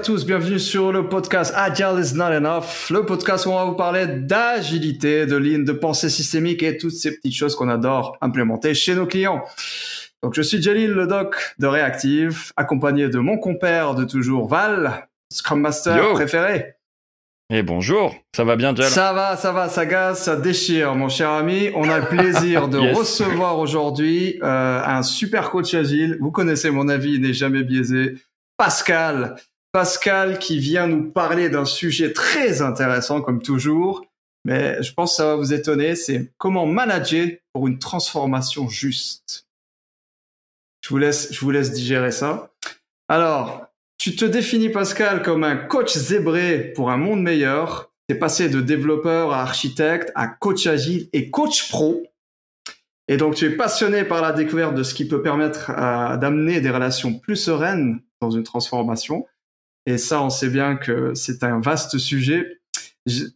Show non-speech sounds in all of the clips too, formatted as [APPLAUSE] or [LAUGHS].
à tous, bienvenue sur le podcast Agile is not enough, le podcast où on va vous parler d'agilité, de lignes de pensée systémique et toutes ces petites choses qu'on adore implémenter chez nos clients. Donc je suis Jalil, le doc de Reactive, accompagné de mon compère de toujours, Val, Scrum Master préféré. Et bonjour, ça va bien, Jal Ça va, ça va, ça gaze, ça déchire, mon cher ami. On a le plaisir de [LAUGHS] recevoir aujourd'hui euh, un super coach agile. Vous connaissez mon avis, il n'est jamais biaisé. Pascal, Pascal qui vient nous parler d'un sujet très intéressant comme toujours, mais je pense que ça va vous étonner, c'est comment manager pour une transformation juste. Je vous laisse, je vous laisse digérer ça. Alors, tu te définis, Pascal, comme un coach zébré pour un monde meilleur. Tu es passé de développeur à architecte, à coach agile et coach pro. Et donc, tu es passionné par la découverte de ce qui peut permettre euh, d'amener des relations plus sereines dans une transformation. Et ça, on sait bien que c'est un vaste sujet.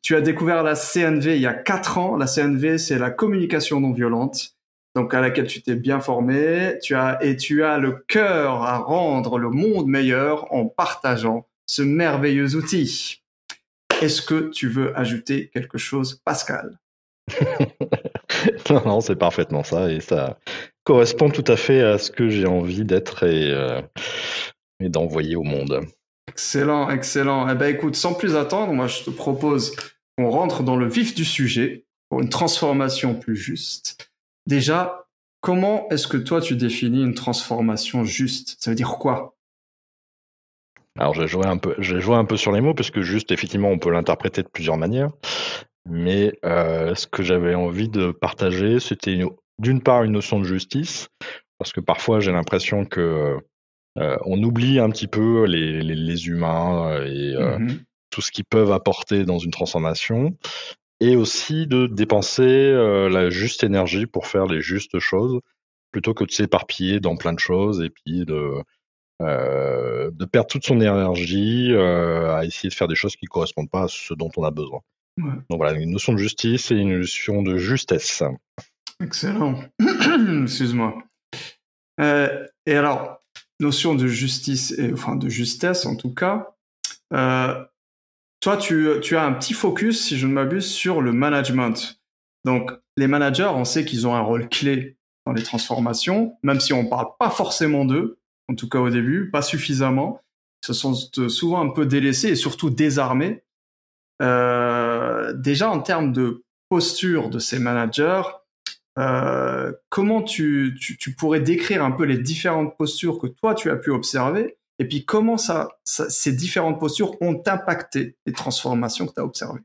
tu as découvert la CNV il y a quatre ans. La CNV, c'est la communication non violente donc à laquelle tu t'es bien formé, tu as et tu as le cœur à rendre le monde meilleur en partageant ce merveilleux outil. Est-ce que tu veux ajouter quelque chose, Pascal? [LAUGHS] Non, non, c'est parfaitement ça et ça correspond tout à fait à ce que j'ai envie d'être et, euh, et d'envoyer au monde. Excellent, excellent. Eh ben écoute, sans plus attendre, moi je te propose qu'on rentre dans le vif du sujet pour une transformation plus juste. Déjà, comment est-ce que toi tu définis une transformation juste? Ça veut dire quoi? Alors j'ai joué un peu, j'ai joué un peu sur les mots parce que juste effectivement on peut l'interpréter de plusieurs manières. Mais euh, ce que j'avais envie de partager, c'était d'une part une notion de justice, parce que parfois j'ai l'impression que euh, on oublie un petit peu les, humains et euh, mmh tout ce qu'ils peuvent apporter dans une transformation et aussi de dépenser euh, la juste énergie pour faire les justes choses plutôt que de s'éparpiller dans plein de choses et puis de, euh, de perdre toute son énergie euh, à essayer de faire des choses qui ne correspondent pas à ce dont on a besoin. Donc voilà, une notion de justice et une notion de justesse. Excellent. [CLEARS THROAT] Excuse-moi. et alors, notion de justice, et, enfin de justesse en tout cas, toi, tu, as un petit focus, si je ne m'abuse, sur le management. Donc, les managers, on sait qu'ils ont un rôle clé dans les transformations, même si on parle pas forcément d'eux, en tout cas au début, pas suffisamment. Ils se sont souvent un peu délaissés et surtout désarmés. Euh, déjà, en termes de posture de ces managers, euh, comment tu, pourrais décrire un peu les différentes postures que toi, tu as pu observer et puis comment ça, ces différentes postures ont impacté les transformations que tu as observées?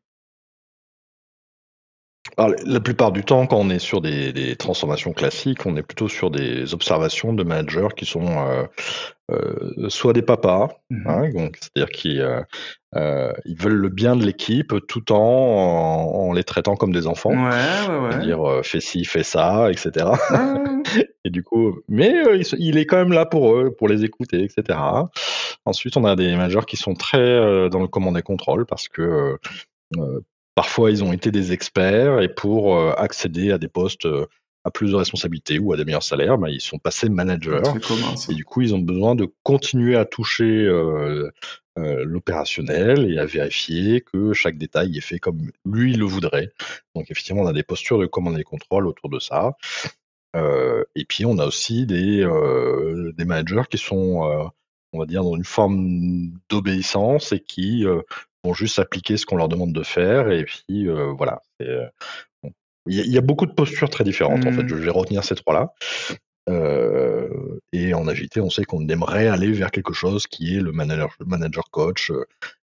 La plupart du temps, quand on est sur des, transformations classiques, on est plutôt sur des observations de managers qui sont euh, euh, soit des papas, mmh hein, c'est-à-dire qui euh, ils veulent le bien de l'équipe tout en, en, les traitant comme des enfants, c'est-à-dire fais ci, fais ça, etc. [LAUGHS] et du coup, mais il, est quand même là pour eux, pour les écouter, etc. Ensuite, on a des managers qui sont très dans le command et contrôle parce que Parfois, ils ont été des experts et pour euh, accéder à des postes euh, à plus de responsabilités ou à des meilleurs salaires, bah, ils sont passés managers. et du coup, ils ont besoin de continuer à toucher euh, l'opérationnel et à vérifier que chaque détail est fait comme lui le voudrait. Donc, effectivement, on a des postures de commande et contrôle autour de ça. et puis, on a aussi des, des managers qui sont, on va dire, dans une forme d'obéissance et qui vont juste appliquer ce qu'on leur demande de faire. Et puis, euh, voilà. Euh, il y, a beaucoup de postures très différentes, en fait. Mmh. Je vais retenir ces trois-là. Euh, et en agilité, on sait qu'on aimerait aller vers quelque chose qui est le manager, le manager coach,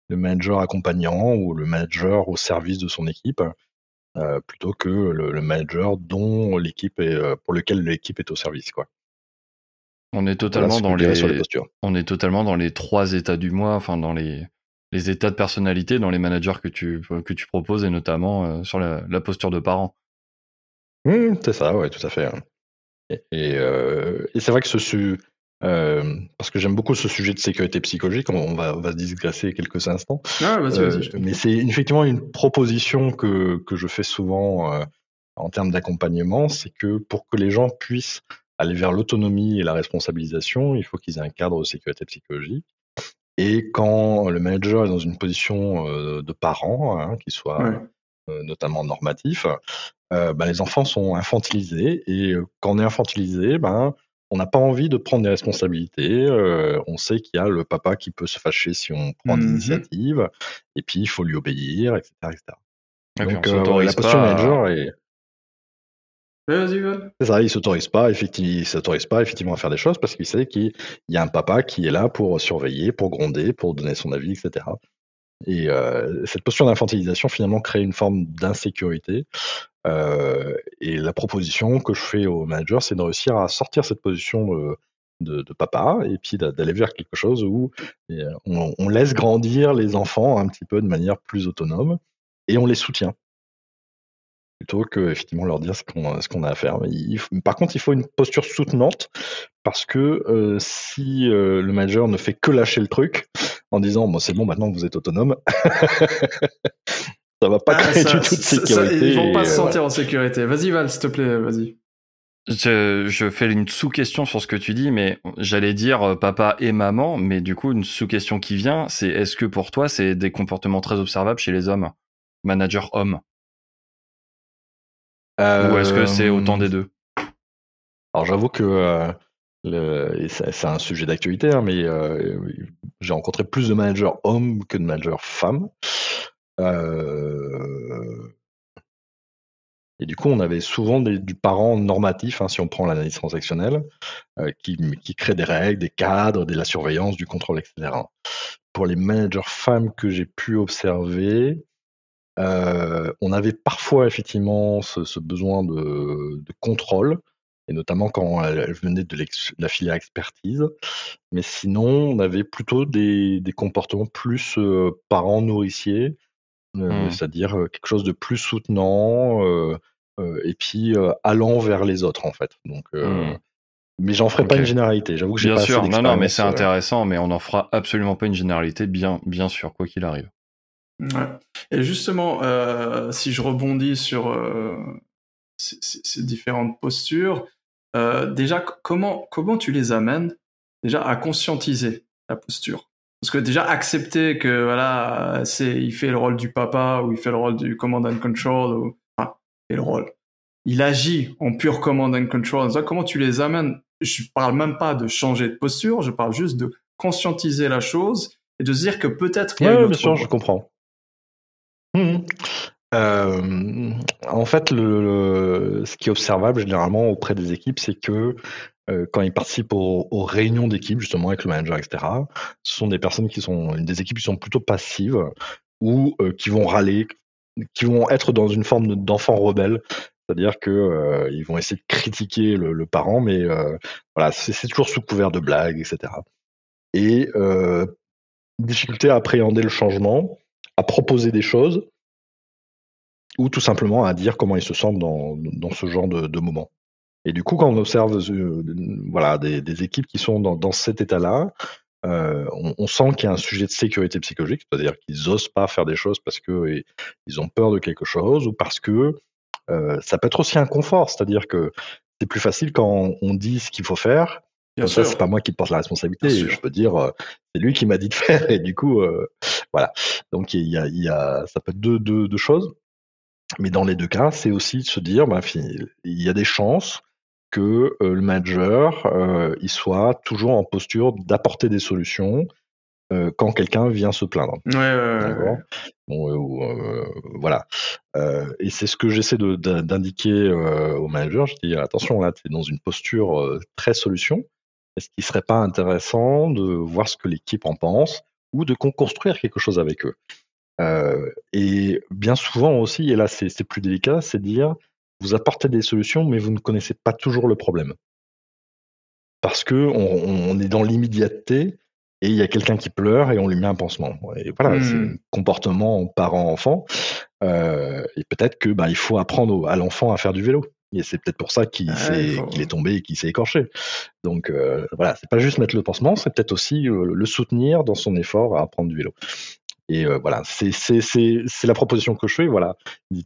le manager accompagnant ou le manager au service de son équipe, plutôt que le, manager dont l'équipe est, pour lequel l'équipe est au service, quoi. On est totalement dans les, les on est totalement dans les trois états du mois, enfin dans les les états de personnalité dans les managers que tu, que tu proposes et notamment euh, sur la, posture de parent. Mmh, c'est ça, ouais, tout à fait. Hein. Euh, et, c'est vrai que ce, euh, parce que j'aime beaucoup ce sujet de sécurité psychologique, on, va, va se digresser quelques instants. Ah, mais c'est effectivement une proposition que, que je fais souvent en termes d'accompagnement, c'est que pour que les gens puissent aller vers l'autonomie et la responsabilisation, il faut qu'ils aient un cadre de sécurité psychologique. Et quand le manager est dans une position de parent, hein, qui soit notamment normatif, bah, les enfants sont infantilisés. Et quand on est infantilisé, ben, on n'a pas envie de prendre des responsabilités. on sait qu'il y a le papa qui peut se fâcher si on prend des mmh initiatives, et puis il faut lui obéir, etc. etc. Donc la posture manager est c'est ça, il s'autorise pas, effectivement, s'autorise pas effectivement à faire des choses parce qu'il sait qu'il y a un papa qui est là pour surveiller, pour gronder, pour donner son avis, etc. Et euh, cette posture d'infantilisation finalement crée une forme d'insécurité. Euh, et la proposition que je fais aux managers, c'est de réussir à sortir cette position de, papa et puis d'aller vers quelque chose où euh, on laisse grandir les enfants un petit peu de manière plus autonome et on les soutient plutôt que effectivement leur dire ce qu'on ce qu'on a à faire. par contre, il faut une posture soutenante parce que euh, si euh, le manager ne fait que lâcher le truc en disant bon c'est bon maintenant que vous êtes autonome, [LAUGHS] ça va pas ah, créer du tout de sécurité. ils vont pas se euh, sentir en sécurité. Vas-y Val, s'il te plaît, vas-y. Je, je, fais une sous-question sur ce que tu dis, mais j'allais dire papa et maman, mais du coup une sous-question qui vient, c'est est-ce que pour toi c'est des comportements très observables chez les hommes, manager homme ou est-ce que c'est autant des deux? Alors j'avoue que euh, c'est un sujet d'actualité, hein, mais euh, j'ai rencontré plus de managers hommes que de managers femmes. Euh, et du coup, on avait souvent du parent normatif, hein, si on prend l'analyse transactionnelle, qui, qui, crée des règles, des cadres, de la surveillance, du contrôle, etc. Pour les managers femmes que j'ai pu observer, euh, on avait parfois effectivement ce, besoin de, contrôle, et notamment quand elle, venait de, la filière expertise. Mais sinon, on avait plutôt des, comportements plus euh, parents-nourriciers, euh, mmh. c'est-à-dire quelque chose de plus soutenant, et puis allant vers les autres en fait. Donc, mmh. Mais j'en ferai pas une généralité. J'avoue que j'ai bien pas sûr. non, non, mais c'est intéressant, mais on n'en fera absolument pas une généralité, bien, bien sûr, quoi qu'il arrive. Ouais. Et justement, euh, si je rebondis sur euh, ces, différentes postures, euh, déjà, comment, comment tu les amènes déjà à conscientiser la posture? Parce que déjà, accepter que voilà, c'est, il fait le rôle du papa ou il fait le rôle du command and control, ou, enfin, il fait le rôle. Il agit en pure command and control. comment tu les amènes? Je parle même pas de changer de posture, je parle juste de conscientiser la chose et de se dire que peut-être il y a une autre bien sûr, je comprends. Mmh euh, en fait, le, ce qui est observable généralement auprès des équipes, c'est que euh, quand ils participent aux, réunions d'équipe, justement avec le manager, etc., ce sont des personnes qui sont des équipes qui sont plutôt passives ou euh, qui vont râler, qui vont être dans une forme d'enfant rebelle, c'est-à-dire que ils vont essayer de critiquer le, parent, mais voilà, c'est toujours sous couvert de blagues, etc. Et difficulté à appréhender le changement à proposer des choses ou tout simplement à dire comment ils se sentent dans, dans ce genre de, de moment. Et du coup, quand on observe euh, voilà, des, des, équipes qui sont dans, dans cet état-là, euh, on, on, sent qu'il y a un sujet de sécurité psychologique, c'est-à-dire qu'ils n'osent pas faire des choses parce qu'ils ils ont peur de quelque chose ou parce que euh, ça peut être aussi un confort, c'est-à-dire que c'est plus facile quand on dit ce qu'il faut faire Bien ça, c'est pas moi qui porte la responsabilité. Je peux dire, euh, c'est lui qui m'a dit de faire, et du coup, euh, voilà. Donc il y a, il y a, ça peut être deux, deux, deux choses. Mais dans les deux cas, c'est aussi de se dire, bah, il y a des chances que euh, le manager, il soit toujours en posture d'apporter des solutions quand quelqu'un vient se plaindre. Ouais, ouais, bon, voilà. et c'est ce que j'essaie d'indiquer au manager. Je dis attention, là, tu es dans une posture très solution. Est-ce qu'il serait pas intéressant de voir ce que l'équipe en pense ou de construire quelque chose avec eux? Euh, Et bien souvent aussi, et là c'est plus délicat, c'est dire vous apportez des solutions, mais vous ne connaissez pas toujours le problème. Parce que on, est dans l'immédiateté et il y a quelqu'un qui pleure et on lui met un pansement. Et voilà, c'est mmh. un comportement parent-enfant. Euh, et peut-être que bah, il faut apprendre à l'enfant à faire du vélo. Et c'est peut-être pour ça qu'il est tombé et qu'il s'est écorché. Donc euh, voilà, c'est pas juste mettre le pansement, c'est peut-être aussi euh, le soutenir dans son effort à apprendre du vélo. Et euh, voilà, c'est la proposition que je fais. Voilà,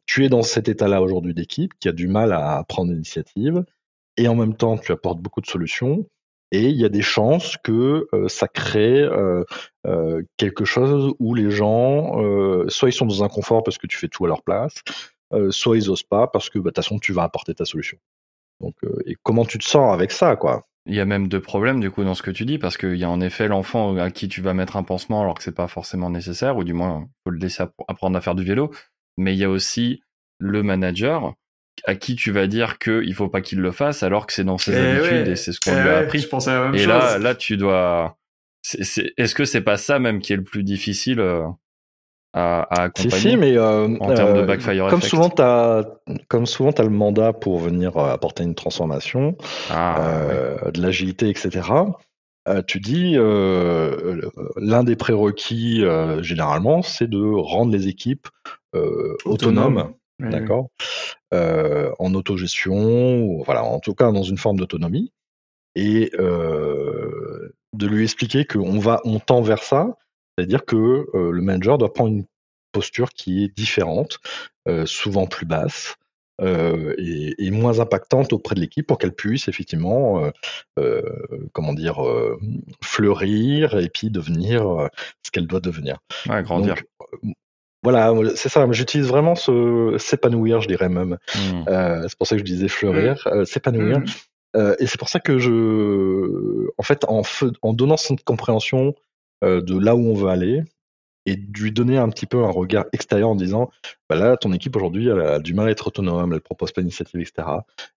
tu es dans cet état-là aujourd'hui d'équipe qui a du mal à prendre l'initiative, et en même temps tu apportes beaucoup de solutions. et il y a des chances que ça crée quelque chose où les gens, soit ils sont dans un confort parce que tu fais tout à leur place, soit ils osent pas parce que bah, de toute façon tu vas apporter ta solution. Donc, et comment tu te sens avec ça, quoi? Il y a même deux problèmes du coup dans ce que tu dis parce qu'il y a en effet l'enfant à qui tu vas mettre un pansement alors que c'est pas forcément nécessaire ou du moins faut le laisser apprendre à faire du vélo. Mais il y a aussi le manager à qui tu vas dire qu'il faut pas qu'il le fasse alors que c'est dans ses eh habitudes et c'est ce qu'on eh lui a appris. Je à la même et là, là tu dois. Est-ce que c'est pas ça même qui est le plus difficile euh, à, à accompagner si, si, mais euh, en termes de euh, backfire comme souvent as, comme souvent tu as le mandat pour venir euh, apporter une transformation, ah, de l'agilité, etc. tu dis l'un des prérequis généralement, c'est de rendre les équipes autonomes, d'accord, en autogestion, voilà, en tout cas dans une forme d'autonomie, et de lui expliquer qu'on va, on tend vers ça, c'est-à-dire que euh, le manager doit prendre une posture qui est différente, euh, souvent plus basse, euh, et, moins impactante auprès de l'équipe pour qu'elle puisse effectivement, comment dire, fleurir et puis devenir ce qu'elle doit devenir. Ouais, grandir. voilà, c'est ça. J'utilise vraiment ce s'épanouir, je dirais même. Mmh. c'est pour ça que je disais fleurir, mmh. s'épanouir. Mmh. et c'est pour ça que je, en fait, en, en donnant cette compréhension de là où on veut aller et de lui donner un petit peu un regard extérieur en disant bah là ton équipe aujourd'hui elle a du mal à être autonome elle propose pas d'initiative etc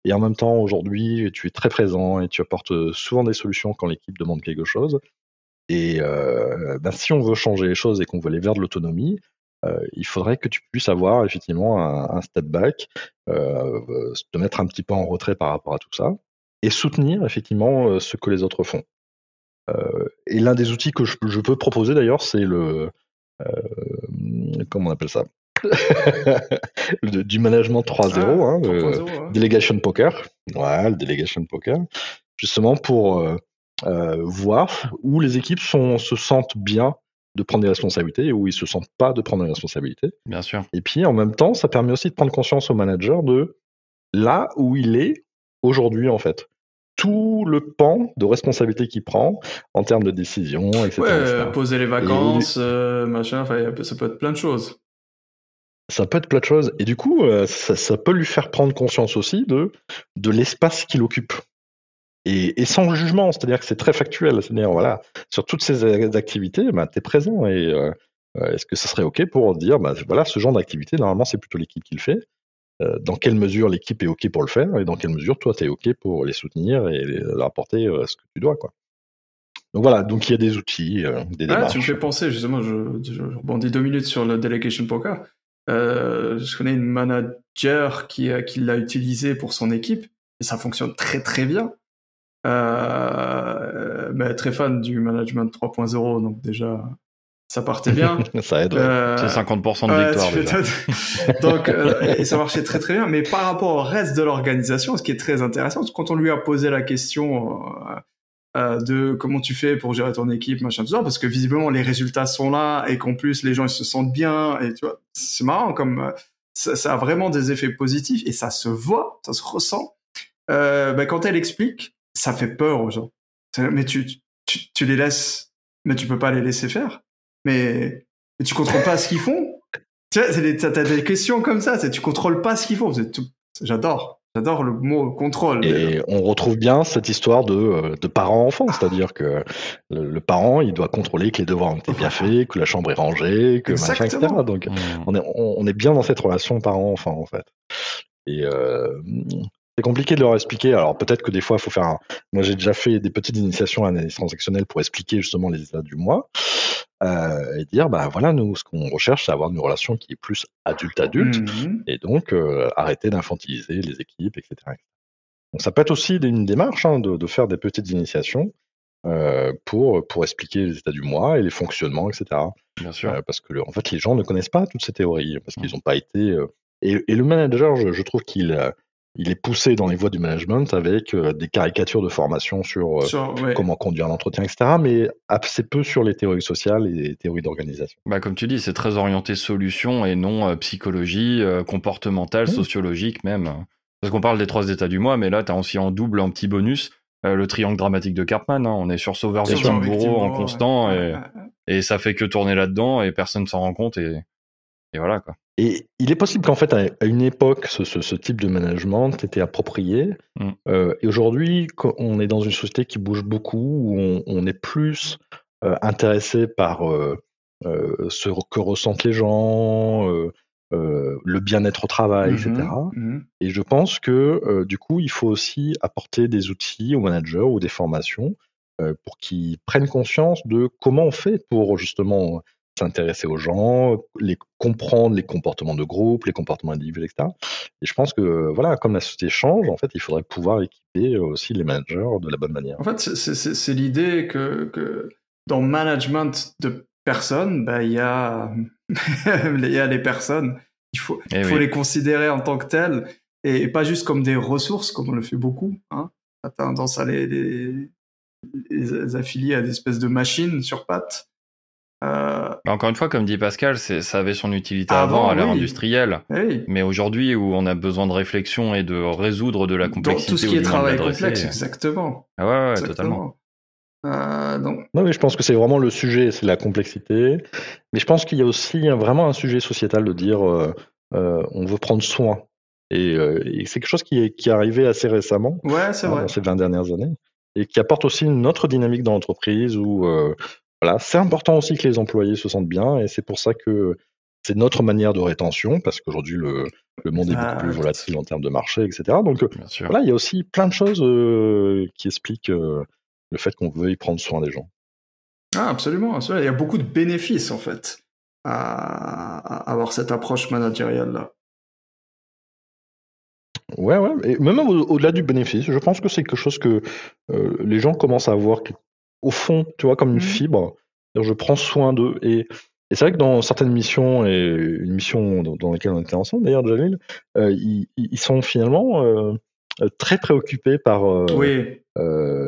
et en même temps aujourd'hui tu es très présent et tu apportes souvent des solutions quand l'équipe demande quelque chose. Et euh, bah, si on veut changer les choses et qu'on veut aller vers de l'autonomie euh, il faudrait que tu puisses avoir effectivement un, step back te mettre un petit peu en retrait par rapport à tout ça et soutenir effectivement ce que les autres font. euh, et l'un des outils que je, peux proposer d'ailleurs, c'est le. Euh, comment on appelle ça? [LAUGHS] Du management 3.0, ah, hein, le Delegation Poker. Ouais, le Delegation Poker. Justement pour euh, voir où les équipes sont, se sentent bien de prendre des responsabilités et où ils se sentent pas de prendre des responsabilités. Bien sûr. Et puis en même temps, ça permet aussi de prendre conscience au manager de là où il est aujourd'hui en fait tout le pan de responsabilité qu'il prend en termes de décision, etc. Ouais, poser les vacances, euh, machin, ça peut être plein de choses. Ça peut être plein de choses. Et du coup, euh, ça, peut lui faire prendre conscience aussi de, de l'espace qu'il occupe. Et, sans jugement, c'est-à-dire que c'est très factuel. C'est-à-dire, voilà, sur toutes ces activités, bah, tu es présent. Et euh, est-ce que ça serait OK pour dire, bah, voilà, ce genre d'activité, normalement, c'est plutôt l'équipe qui le fait. Euh, dans quelle mesure l'équipe est OK pour le faire et dans quelle mesure toi tu es OK pour les soutenir et leur apporter euh, ce que tu dois. Quoi. Donc voilà, donc il y a des outils, euh, des ah, Tu me fais penser, justement, je, rebondis deux minutes sur le Delegation Poker. je connais une manager qui, qui l'a utilisé pour son équipe et ça fonctionne très très bien. mais très fan du management 3.0, donc déjà ça partait bien. [LAUGHS] ça aide. Euh, c'est 50% de victoire. [LAUGHS] Donc, euh, et ça marchait très très bien. Mais par rapport au reste de l'organisation, ce qui est très intéressant, quand on lui a posé la question euh, de comment tu fais pour gérer ton équipe, machin, tout ça, parce que visiblement les résultats sont là et qu'en plus les gens ils se sentent bien et tu vois, c'est marrant comme ça, a vraiment des effets positifs et ça se voit, ça se ressent. Ben, quand elle explique, ça fait peur aux gens. Mais tu, tu, tu les laisses, mais tu peux pas les laisser faire mais, mais tu contrôles pas ce qu'ils font. Tu vois, t'as des questions comme ça, tu contrôles pas ce qu'ils font. J'adore. J'adore le mot contrôle. Et on retrouve bien cette histoire de, euh, de parent-enfant, c'est-à-dire que le, parent, il doit contrôler que les devoirs ont été bien faits, que la chambre est rangée, que machin, etc. Donc, mmh. on, est, on, est bien dans cette relation parent-enfant, en fait. Et euh, c'est compliqué de leur expliquer. Alors peut-être que des fois, il faut faire. Un... Moi, j'ai déjà fait des petites initiations à l'analyse transactionnelle pour expliquer justement les états du mois euh, et dire, bah voilà, nous, ce qu'on recherche, c'est avoir une relation qui est plus adulte-adulte, mmh et donc euh, arrêter d'infantiliser les équipes, etc. Donc ça peut être aussi une démarche hein, de, de, faire des petites initiations euh, pour pour expliquer les états du mois et les fonctionnements, etc. Bien sûr. Euh, parce que en fait, les gens ne connaissent pas toutes ces théories parce qu'ils n'ont mmh. pas été. Et, et, le manager, je, je trouve qu'il il est poussé dans les voies du management avec euh, des caricatures de formation sur, euh, comment conduire l'entretien, etc. Mais assez peu sur les théories sociales et les théories d'organisation. Bah, comme tu dis, c'est très orienté solution et non euh, psychologie, comportementale, sociologique même. Parce qu'on parle des trois états du mois, mais là, tu as aussi en double, en petit bonus, le triangle dramatique de Cartman. Hein. On est sur sauveur victime bourreau en constant et, et ça fait que tourner là-dedans et personne s'en rend compte et, et voilà quoi. Et il est possible qu'en fait, à une époque, ce, type de management était approprié. Mm. Euh, et aujourd'hui, on est dans une société qui bouge beaucoup, où on, est plus euh, intéressé par euh, ce que ressentent les gens, le bien-être au travail, etc. Mm-hmm. Mm-hmm. Et je pense que du coup, il faut aussi apporter des outils aux managers ou des formations pour qu'ils prennent conscience de comment on fait pour justement s'intéresser aux gens, les comprendre les comportements de groupe, les comportements individuels, etc. Et je pense que voilà, comme la société change, en fait, il faudrait pouvoir équiper aussi les managers de la bonne manière. En fait, c'est l'idée que, que, dans le management de personnes, bah, il y, a... [LAUGHS] y a les personnes. Il faut, il eh les considérer en tant que telles et pas juste comme des ressources, comme on le fait beaucoup. Hein. On a tendance à les, les, les affilier à des espèces de machines sur pattes. Euh, Encore une fois, comme dit Pascal, ça avait son utilité avant, à l'ère industrielle. Mais aujourd'hui, où on a besoin de réflexion et de résoudre de la complexité. tout ce qui est travail complexe, exactement. Ah ouais, ouais totalement. Euh, Non, mais je pense que c'est vraiment le sujet, c'est la complexité. Mais je pense qu'il y a aussi vraiment un sujet sociétal de dire euh, euh on veut prendre soin. Et, euh, et c'est quelque chose qui est, qui est arrivé assez récemment, ouais, c'est vrai. dans ces 20 dernières années, et qui apporte aussi une autre dynamique dans l'entreprise où voilà, c'est important aussi que les employés se sentent bien et c'est pour ça que c'est notre manière de rétention parce qu'aujourd'hui le, le, monde est beaucoup plus volatile en termes de marché, etc. Donc voilà, il y a aussi plein de choses euh, qui expliquent euh, le fait qu'on veuille prendre soin des gens. Ah, absolument, Il y a beaucoup de bénéfices en fait à, avoir cette approche managériale là. Ouais, ouais, et même au-delà du bénéfice, je pense que c'est quelque chose que euh, les gens commencent à voir au fond, tu vois, comme une mmh. fibre. Je prends soin d'eux. Et, c'est vrai que dans certaines missions, et une mission dans, laquelle on était ensemble d'ailleurs, Jalil, euh, ils, sont finalement euh, très préoccupés par euh,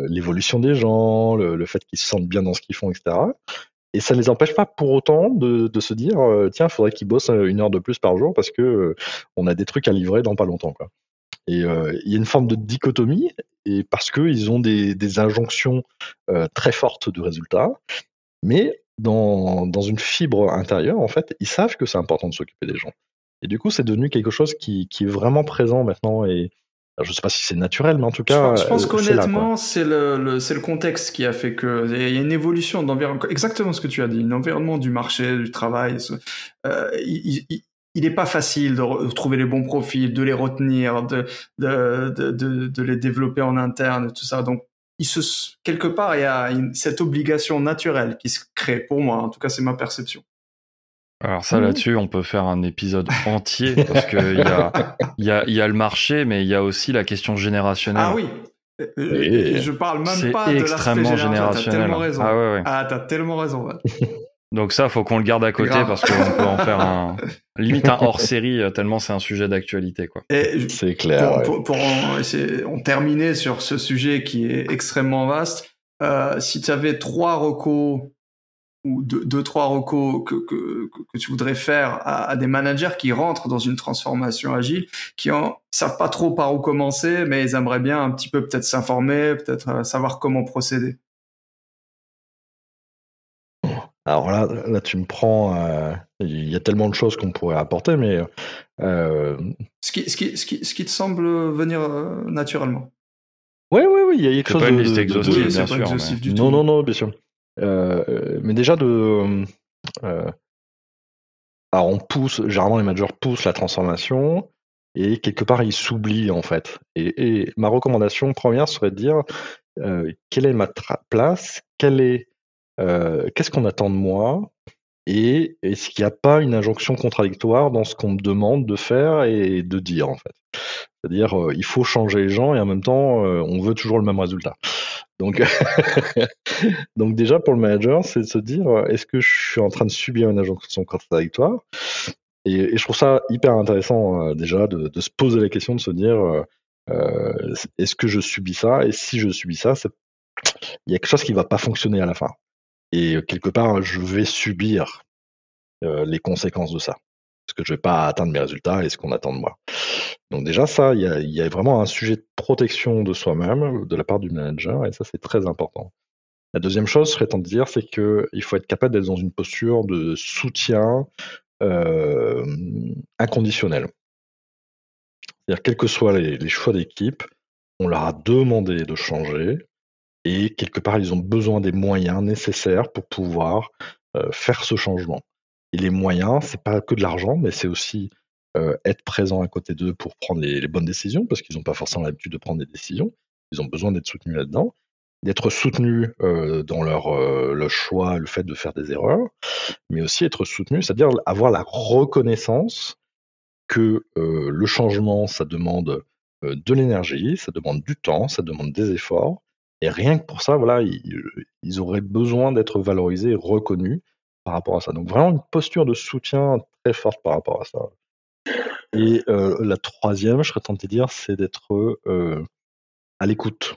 l'évolution des gens, le, fait qu'ils se sentent bien dans ce qu'ils font, etc. Et ça ne les empêche pas pour autant de, se dire, tiens, il faudrait qu'ils bossent une heure de plus par jour parce que on a des trucs à livrer dans pas longtemps. Quoi. Et euh, il y a une forme de dichotomie, et parce qu'ils ont des, des injonctions euh, très fortes de résultats, mais dans, dans, une fibre intérieure, en fait, ils savent que c'est important de s'occuper des gens. Et du coup, c'est devenu quelque chose qui, qui, est vraiment présent maintenant. Et je ne sais pas si c'est naturel, mais en tout cas. Je pense, euh, qu'honnêtement, c'est le, le, le, contexte qui a fait que. Il y a une évolution d'environnement. Exactement ce que tu as dit. L'environnement du marché, du travail. Euh, il, il, il n'est pas facile de trouver les bons profils, de les retenir, de, de, de, de, les développer en interne, tout ça. Donc, il se, quelque part, il y a cette obligation naturelle qui se crée pour moi. En tout cas, c'est ma perception. Alors ça, mmh. là-dessus, on peut faire un épisode entier [LAUGHS] parce qu'il y a, y, a, y a le marché, mais il y a aussi la question générationnelle. Ah oui, et je parle même pas de extrêmement générationnel. T'as tellement raison. Ah, ouais, ouais. ah t'as tellement raison. [LAUGHS] Donc ça, faut qu'on le garde à côté parce qu'on peut en faire un [LAUGHS] limite un hors série euh, tellement c'est un sujet d'actualité quoi. C'est clair. Pour, pour, en, terminer sur ce sujet qui est extrêmement vaste, euh, si tu avais trois recos ou deux, deux trois recos que, que, que, tu voudrais faire à, à, des managers qui rentrent dans une transformation agile, qui en savent pas trop par où commencer, mais ils aimeraient bien un petit peu peut-être s'informer, peut-être euh, savoir comment procéder. Alors là, là, tu me prends. Euh, il y a tellement de choses qu'on pourrait apporter, mais. Euh, ce, qui, ce, qui, ce, qui, ce, qui, te semble venir euh, naturellement. Oui, oui, oui, il y a quelque chose pas une liste exhaustive, bien sûr. Du non, non, non, bien sûr. mais déjà, de. alors, on pousse, généralement, les managers poussent la transformation et quelque part, ils s'oublient, en fait. Et, et, ma recommandation première serait de dire quelle est ma place, quelle est euh, qu'est-ce qu'on attend de moi et est-ce qu'il n'y a pas une injonction contradictoire dans ce qu'on me demande de faire et de dire en fait? C'est-à-dire euh, il faut changer les gens et en même temps euh, on veut toujours le même résultat. Donc, [LAUGHS] donc déjà pour le manager, c'est de se dire est-ce que je suis en train de subir une injonction contradictoire? Et, je trouve ça hyper intéressant déjà de, se poser la question de se dire est-ce que je subis ça? Et si je subis ça, il y a quelque chose qui va pas fonctionner à la fin. Et quelque part, je vais subir les conséquences de ça. Est-ce que je vais pas atteindre mes résultats et ce qu'on attend de moi Donc déjà ça, il y a, vraiment un sujet de protection de soi-même de la part du manager et ça c'est très important. La deuxième chose serait de dire, c'est qu'il faut être capable d'être dans une posture de soutien euh, inconditionnel. C'est-à-dire, quels que soient les, choix d'équipe, on leur a demandé de changer et quelque part, ils ont besoin des moyens nécessaires pour pouvoir euh, faire ce changement. Et les moyens, c'est pas que de l'argent, mais c'est aussi euh, être présent à côté d'eux pour prendre les, bonnes décisions, parce qu'ils n'ont pas forcément l'habitude de prendre des décisions. Ils ont besoin d'être soutenus là-dedans d'être soutenus euh, dans leur euh, le choix, le fait de faire des erreurs, mais aussi être soutenus, c'est-à-dire avoir la reconnaissance que euh, le changement, ça demande de l'énergie, ça demande du temps, ça demande des efforts, et rien que pour ça, voilà, ils, auraient besoin d'être valorisés, reconnus par rapport à ça. Donc vraiment une posture de soutien très forte par rapport à ça. Et la troisième, je serais tenté de dire, c'est d'être à l'écoute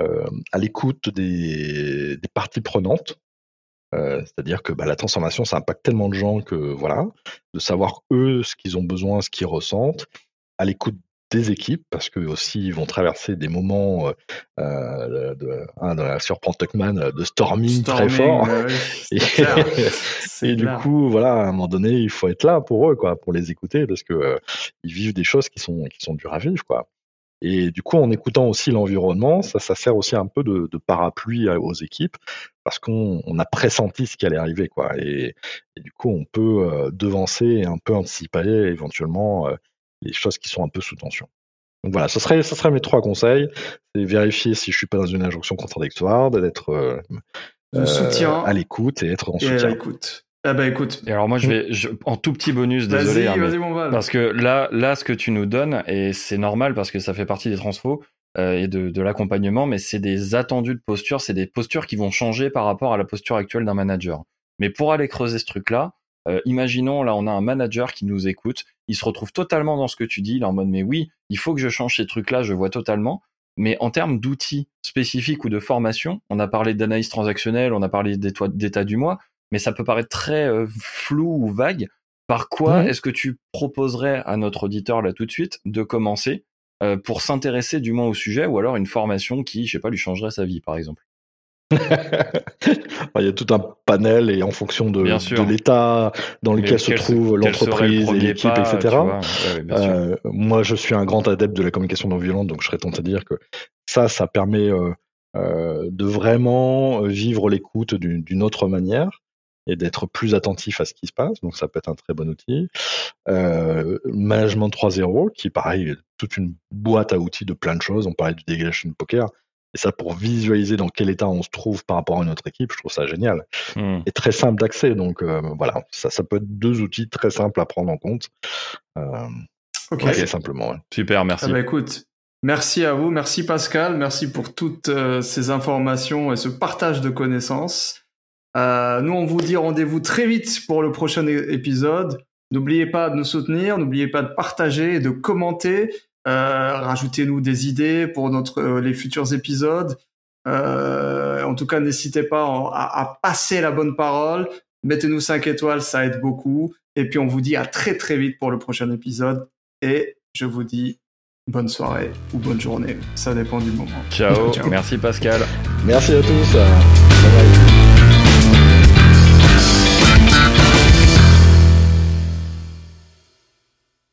euh, à l'écoute des, parties prenantes. Euh, c'est-à-dire que bah, la transformation, ça impacte tellement de gens que voilà, de savoir eux ce qu'ils ont besoin, ce qu'ils ressentent, à l'écoute des équipes, parce que aussi ils vont traverser des moments euh, de, hein, surprend Tuckman de storming, très fort. [LAUGHS] [LAUGHS] et, du coup, voilà, à un moment donné, il faut être là pour eux, quoi, pour les écouter, parce que ils vivent des choses qui sont qui sont dures à vivre, quoi. Et du coup, en écoutant aussi l'environnement, ça, ça sert aussi un peu de, de parapluie aux équipes parce qu'on on a pressenti ce qui allait arriver, quoi. Et, et du coup, on peut euh, devancer et un peu anticiper éventuellement euh, les choses qui sont un peu sous tension. Donc voilà, ce serait, ce serait mes trois conseils. C'est vérifier si je suis pas dans une injonction contradictoire, d'être euh, à l'écoute et être en soutien. À l'écoute. Ah bah écoute. Et alors moi je vais en tout petit bonus désolé hein, parce que là là ce que tu nous donnes et c'est normal parce que ça fait partie des transfos euh, et de, de l'accompagnement mais c'est des attendus de posture, c'est des postures qui vont changer par rapport à la posture actuelle d'un manager. Mais pour aller creuser ce truc là, euh, imaginons là on a un manager qui nous écoute, il se retrouve totalement dans ce que tu dis, il est en mode mais oui, il faut que je change ces trucs là, je vois totalement. Mais en termes d'outils spécifiques ou de formation, on a parlé d'analyse transactionnelle, on a parlé d'état du mois, mais ça peut paraître très euh, flou ou vague. Par quoi est-ce que tu proposerais à notre auditeur là tout de suite de commencer euh, pour s'intéresser du moins au sujet ou alors une formation qui, je sais pas, lui changerait sa vie par exemple? Il y a tout un panel et en fonction de, de l'état dans lequel se trouve l'entreprise et l'équipe, etc. euh, moi, je suis un grand adepte de la communication non violente, donc je serais tenté de dire que ça, ça permet euh, euh de vraiment vivre l'écoute d'une autre manière et d'être plus attentif à ce qui se passe. Donc ça peut être un très bon outil. Euh, management 3.0, qui pareil, toute une boîte à outils de plein de choses. On parlait du dégagement poker. Et ça, pour visualiser dans quel état on se trouve par rapport à une autre équipe, je trouve ça génial. Hmm. Et très simple d'accès. Donc euh, voilà, ça, ça peut être deux outils très simples à prendre en compte. Euh, ok, simplement. Super, merci. Ah bah écoute, merci à vous, merci Pascal, merci pour toutes euh, ces informations et ce partage de connaissances. Euh, nous, on vous dit rendez-vous très vite pour le prochain épisode. N'oubliez pas de nous soutenir, n'oubliez pas de partager et de commenter. Euh, Rajoutez-nous des idées pour notre, euh, les futurs épisodes. Euh, en tout cas, n'hésitez pas à, à, passer la bonne parole. Mettez-nous 5 étoiles, ça aide beaucoup. Et puis, on vous dit à très très vite pour le prochain épisode. Et je vous dis bonne soirée ou bonne journée. Ça dépend du moment. Ciao. [LAUGHS] Ciao. Merci Pascal. Merci à tous. Bye bye.